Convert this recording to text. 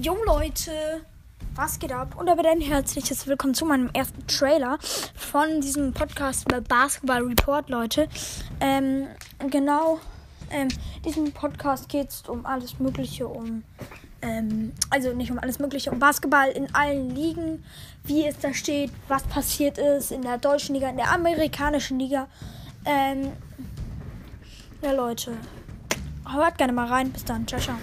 Jo Leute, was geht ab? Und aber ein herzliches Willkommen zu meinem ersten Trailer von diesem Podcast über Basketball Report, Leute. Ähm, genau, ähm, diesem Podcast geht es um alles Mögliche, um, ähm, also nicht um alles Mögliche, um Basketball in allen Ligen, wie es da steht, was passiert ist in der deutschen Liga, in der amerikanischen Liga. Ähm, ja Leute, hört gerne mal rein. Bis dann, ciao, ciao.